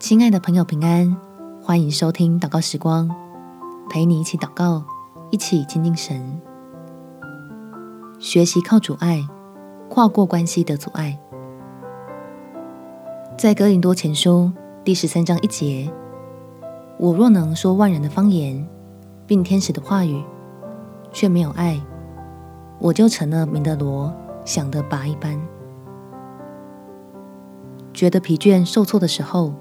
亲爱的朋友，平安，欢迎收听祷告时光，陪你一起祷告，一起亲近神，学习靠主爱跨过关系的阻碍。在哥林多前书第十三章一节，我若能说万人的方言，并天使的话语，却没有爱，我就成了明的罗，响的拔一般。觉得疲倦、受挫的时候，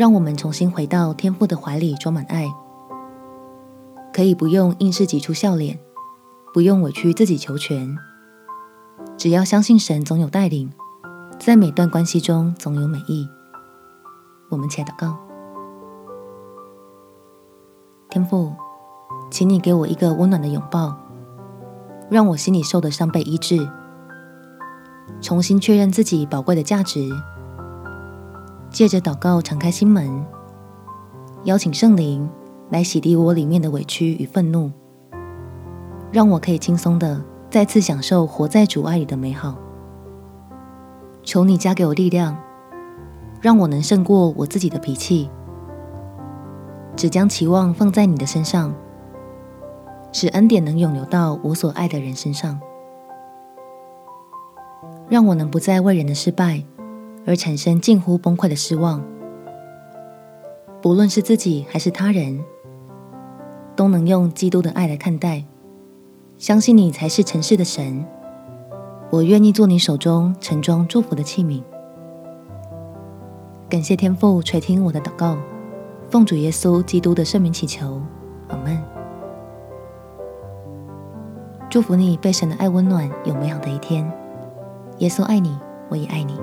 让我们重新回到天父的怀里，装满爱，可以不用硬是挤出笑脸，不用委屈自己求全，只要相信神总有带领，在每段关系中总有美意。我们且祷告：天父，请你给我一个温暖的拥抱，让我心里受的伤被医治，重新确认自己宝贵的价值。借着祷告，敞开心门，邀请圣灵来洗涤我里面的委屈与愤怒，让我可以轻松的再次享受活在主爱里的美好。求你加给我力量，让我能胜过我自己的脾气，只将期望放在你的身上，使恩典能涌流到我所爱的人身上，让我能不再为人的失败。而产生近乎崩溃的失望，不论是自己还是他人，都能用基督的爱来看待，相信你才是诚实的神。我愿意做你手中盛装祝福的器皿。感谢天父垂听我的祷告，奉主耶稣基督的圣名祈求，阿门。祝福你被神的爱温暖，有美好的一天。耶稣爱你，我也爱你。